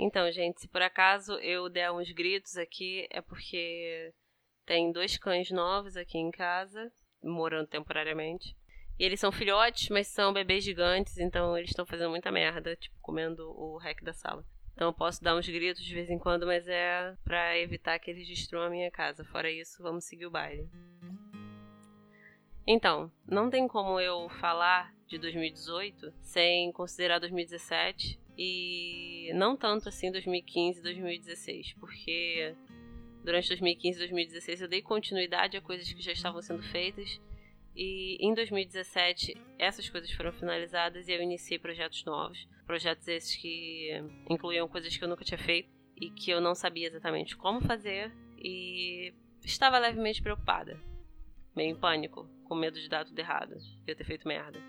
Então, gente, se por acaso eu der uns gritos aqui, é porque tem dois cães novos aqui em casa, morando temporariamente. E eles são filhotes, mas são bebês gigantes, então eles estão fazendo muita merda, tipo, comendo o rec da sala. Então eu posso dar uns gritos de vez em quando, mas é para evitar que eles destruam a minha casa. Fora isso, vamos seguir o baile. Então, não tem como eu falar de 2018 sem considerar 2017 e não tanto assim 2015 e 2016, porque durante 2015 e 2016 eu dei continuidade a coisas que já estavam sendo feitas e em 2017 essas coisas foram finalizadas e eu iniciei projetos novos, projetos esses que incluíam coisas que eu nunca tinha feito e que eu não sabia exatamente como fazer e estava levemente preocupada, meio em pânico, com medo de dar tudo errado, de eu ter feito merda.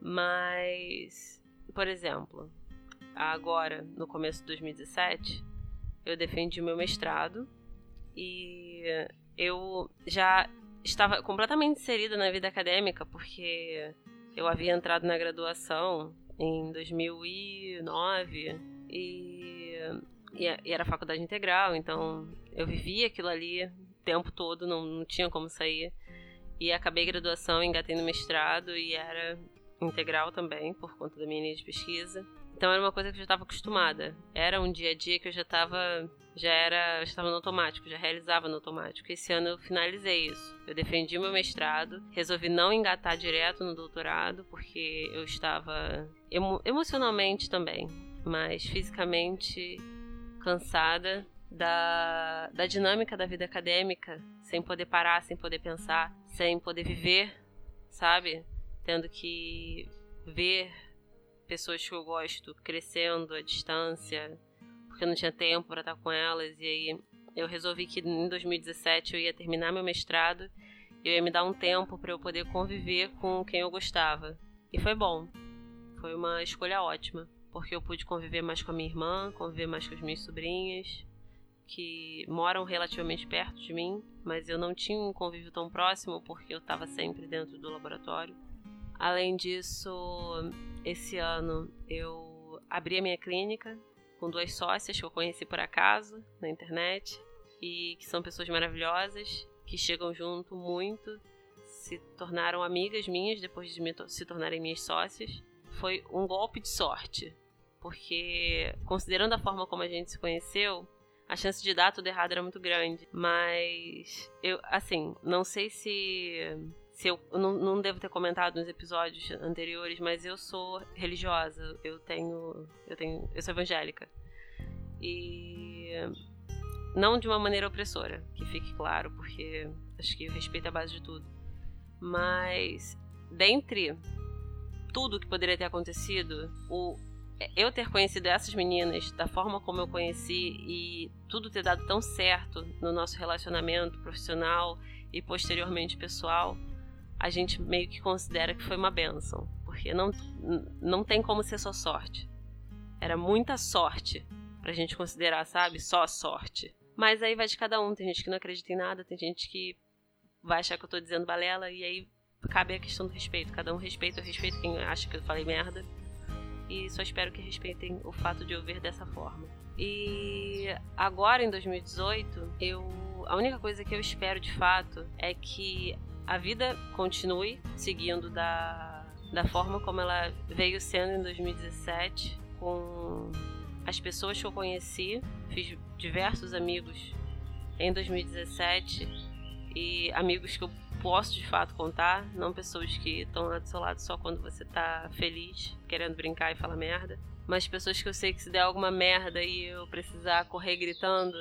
Mas, por exemplo, agora, no começo de 2017, eu defendi meu mestrado e eu já estava completamente inserida na vida acadêmica porque eu havia entrado na graduação em 2009 e, e, era faculdade integral, então eu vivia aquilo ali tempo todo, não, não tinha como sair. E acabei graduação, engatei no mestrado e era integral também, por conta da minha linha de pesquisa. Então era uma coisa que eu já estava acostumada. Era um dia a dia que eu já estava já era, estava no automático, já realizava no automático. Esse ano eu finalizei isso. Eu defendi meu mestrado, resolvi não engatar direto no doutorado porque eu estava emo emocionalmente também, mas fisicamente cansada da, da dinâmica da vida acadêmica, sem poder parar, sem poder pensar, sem poder viver, sabe? Tendo que ver pessoas que eu gosto crescendo à distância, porque não tinha tempo para estar com elas. E aí eu resolvi que em 2017 eu ia terminar meu mestrado e eu ia me dar um tempo para eu poder conviver com quem eu gostava. E foi bom. Foi uma escolha ótima, porque eu pude conviver mais com a minha irmã, conviver mais com as minhas sobrinhas, que moram relativamente perto de mim, mas eu não tinha um convívio tão próximo porque eu estava sempre dentro do laboratório. Além disso, esse ano eu abri a minha clínica com duas sócias que eu conheci por acaso na internet e que são pessoas maravilhosas, que chegam junto muito, se tornaram amigas minhas depois de se tornarem minhas sócias. Foi um golpe de sorte, porque considerando a forma como a gente se conheceu, a chance de dar tudo errado era muito grande. Mas eu, assim, não sei se. Se eu, não, não devo ter comentado nos episódios anteriores, mas eu sou religiosa. Eu tenho. Eu tenho. Eu sou evangélica. E não de uma maneira opressora, que fique claro, porque acho que o respeito é a base de tudo. Mas dentre tudo que poderia ter acontecido, o eu ter conhecido essas meninas da forma como eu conheci e tudo ter dado tão certo no nosso relacionamento profissional e posteriormente pessoal, a gente meio que considera que foi uma benção, porque não, não tem como ser só sorte. Era muita sorte pra gente considerar, sabe? Só sorte. Mas aí vai de cada um. Tem gente que não acredita em nada, tem gente que vai achar que eu tô dizendo balela, e aí cabe a questão do respeito. Cada um respeita, eu respeito quem acha que eu falei merda e só espero que respeitem o fato de eu ver dessa forma. E agora em 2018, eu a única coisa que eu espero de fato é que a vida continue seguindo da, da forma como ela veio sendo em 2017, com as pessoas que eu conheci, fiz diversos amigos em 2017 e amigos que eu posso de fato contar, não pessoas que estão lá do seu lado só quando você tá feliz, querendo brincar e falar merda, mas pessoas que eu sei que se der alguma merda e eu precisar correr gritando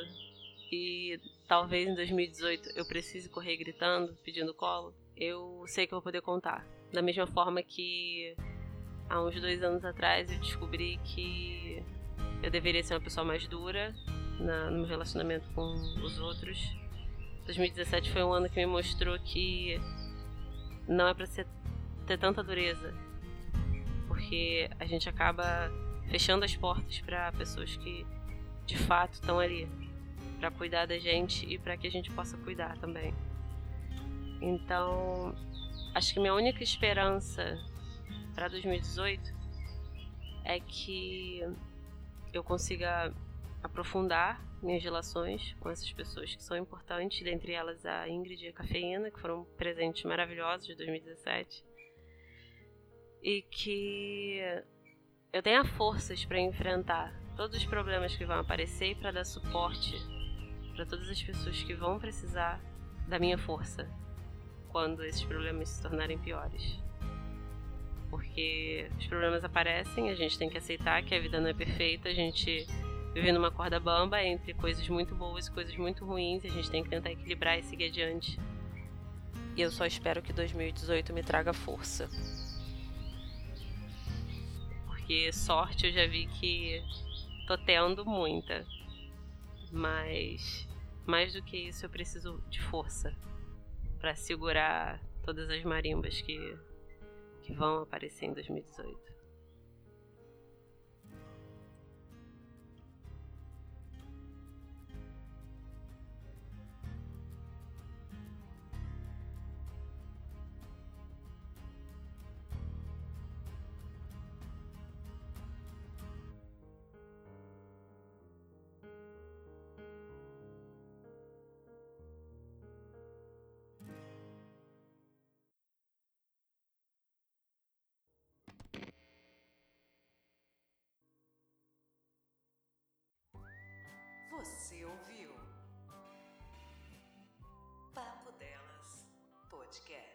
e talvez em 2018 eu precise correr gritando, pedindo colo, eu sei que eu vou poder contar. Da mesma forma que há uns dois anos atrás eu descobri que eu deveria ser uma pessoa mais dura na, no meu relacionamento com os outros 2017 foi um ano que me mostrou que não é para ter tanta dureza, porque a gente acaba fechando as portas para pessoas que de fato estão ali para cuidar da gente e para que a gente possa cuidar também. Então, acho que minha única esperança para 2018 é que eu consiga aprofundar minhas relações com essas pessoas que são importantes, dentre elas a Ingrid e a Cafeína, que foram presentes maravilhosos de 2017. E que eu tenha forças para enfrentar todos os problemas que vão aparecer e para dar suporte para todas as pessoas que vão precisar da minha força quando esses problemas se tornarem piores. Porque os problemas aparecem, a gente tem que aceitar que a vida não é perfeita, a gente vive numa corda bamba entre coisas muito boas e coisas muito ruins, e a gente tem que tentar equilibrar e seguir adiante. E eu só espero que 2018 me traga força. Porque sorte eu já vi que tô tendo muita. Mas mais do que isso eu preciso de força para segurar todas as marimbas que que vão aparecer em 2018. Ouviu? Papo Delas Podcast.